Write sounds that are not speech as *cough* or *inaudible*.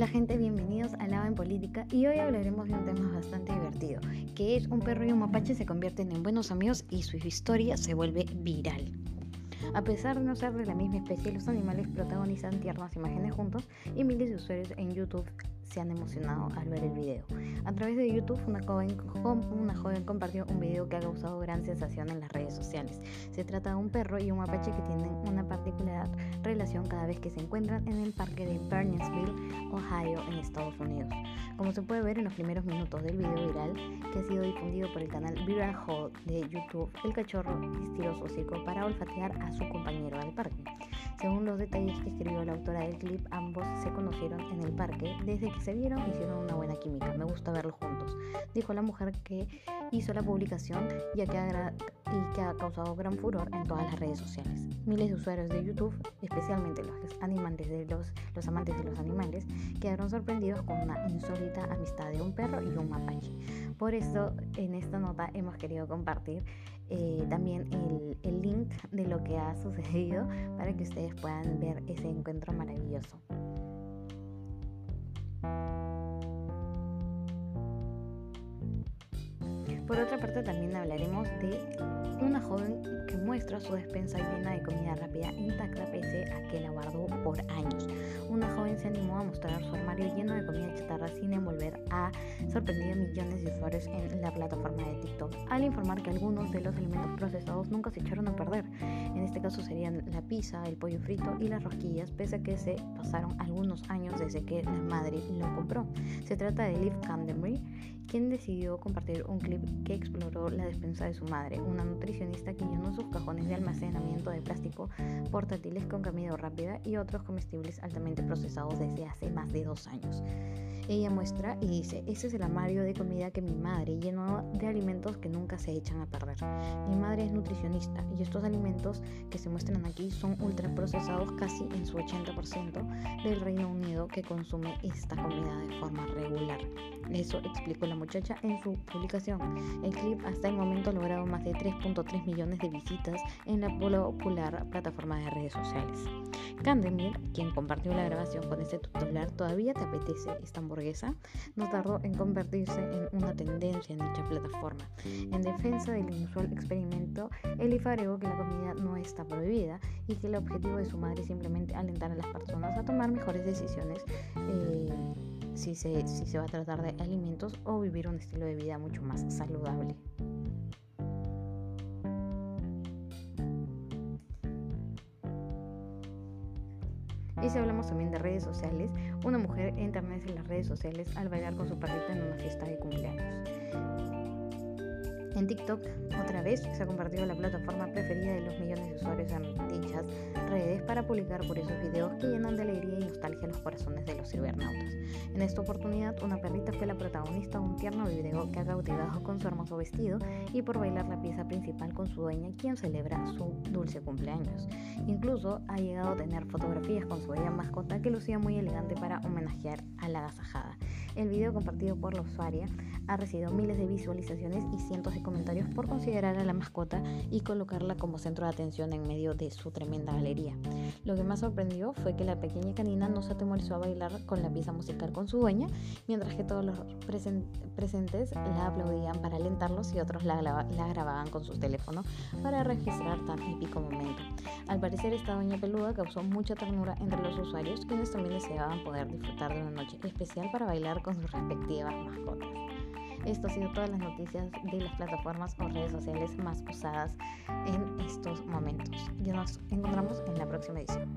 Hola gente, bienvenidos a Lava en Política y hoy hablaremos de un tema bastante divertido, que es un perro y un mapache se convierten en buenos amigos y su historia se vuelve viral. A pesar de no ser de la misma especie, los animales protagonizan tiernas imágenes juntos y miles de usuarios en YouTube se han emocionado al ver el video. A través de YouTube, una joven, una joven compartió un video que ha causado gran sensación en las redes sociales. Se trata de un perro y un mapache que tienen una particular relación cada vez que se encuentran en el parque de Burnsville, Ohio, en Estados Unidos. Como se puede ver en los primeros minutos del video viral, que ha sido difundido por el canal Viral Hall de YouTube, el cachorro estiró su hocico para olfatear a su compañero del parque. Según los detalles que escribió la autora del clip, ambos se conocieron en el parque. Desde que se vieron, hicieron una buena química. Me gusta verlos juntos, dijo la mujer que hizo la publicación ya que ha y que ha causado gran furor en todas las redes sociales. Miles de usuarios de YouTube, especialmente los, animantes de los, los amantes de los animales, quedaron sorprendidos con una insólita amistad de un perro y un mapache. Por eso, en esta nota hemos querido compartir eh, también el, lo que ha sucedido *laughs* para que ustedes puedan ver ese encuentro maravilloso. Por otra parte también hablaremos de una joven que muestra su despensa llena de comida rápida intacta pese a que la guardó por años. Una joven se animó a mostrar su armario lleno de comida chatarra sin envolver a sorprendido a millones de usuarios en la plataforma de TikTok al informar que algunos de los alimentos procesados nunca se echaron a perder. En este caso serían la pizza, el pollo frito y las rosquillas, pese a que se pasaron algunos años desde que la madre lo compró. Se trata de Liv Candenbury, quien decidió compartir un clip que exploró la despensa de su madre, una nutricionista que llenó sus cajones de almacenamiento de plástico portátiles con comida rápida y otros comestibles altamente procesados desde hace más de dos años. Ella muestra y dice, ese es el armario de comida que mi madre llenó de alimentos que nunca se echan a perder. Mi madre es nutricionista y estos alimentos que se muestran aquí son ultraprocesados casi en su 80% del Reino Unido que consume esta comida de forma regular. Eso explicó la muchacha en su publicación. El clip hasta el momento ha logrado más de 3.3 millones de visitas en la popular plataforma de redes sociales. Candemir, quien compartió la grabación con este titular, ¿todavía te apetece esta hamburguesa? No tardó en convertirse en una tendencia en dicha plataforma. En defensa del inusual experimento, Elif agregó que la comida no está prohibida y que el objetivo de su madre es simplemente alentar a las personas a tomar mejores decisiones. Eh, si se, si se va a tratar de alimentos o vivir un estilo de vida mucho más saludable. Y si hablamos también de redes sociales, una mujer enternece en las redes sociales al bailar con su perrita en una fiesta de cumpleaños. En TikTok, otra vez, se ha convertido la plataforma preferida de los millones de usuarios en dichas redes para publicar por esos videos que llenan de alegría y nostalgia los corazones de los cibernautas. En esta oportunidad, una perrita fue la protagonista de un tierno video que ha cautivado con su hermoso vestido y por bailar la pieza principal con su dueña, quien celebra su dulce cumpleaños. Incluso ha llegado a tener fotografías con su bella mascota que lucía muy elegante para homenajear a la agasajada. El video compartido por la usuaria ha recibido miles de visualizaciones y cientos de comentarios por considerar a la mascota y colocarla como centro de atención en medio de su tremenda galería. Lo que más sorprendió fue que la pequeña canina no se atemorizó a bailar con la pieza musical con su dueña, mientras que todos los presentes la aplaudían para alentarlos y otros la, la grababan con sus teléfonos para registrar tan épico momento. Al parecer esta doña peluda causó mucha ternura entre los usuarios, quienes también deseaban poder disfrutar de una noche especial para bailar con sus respectivas mascotas. Esto ha sido todas las noticias de las plataformas o redes sociales más usadas en estos momentos. Ya nos encontramos en la próxima edición.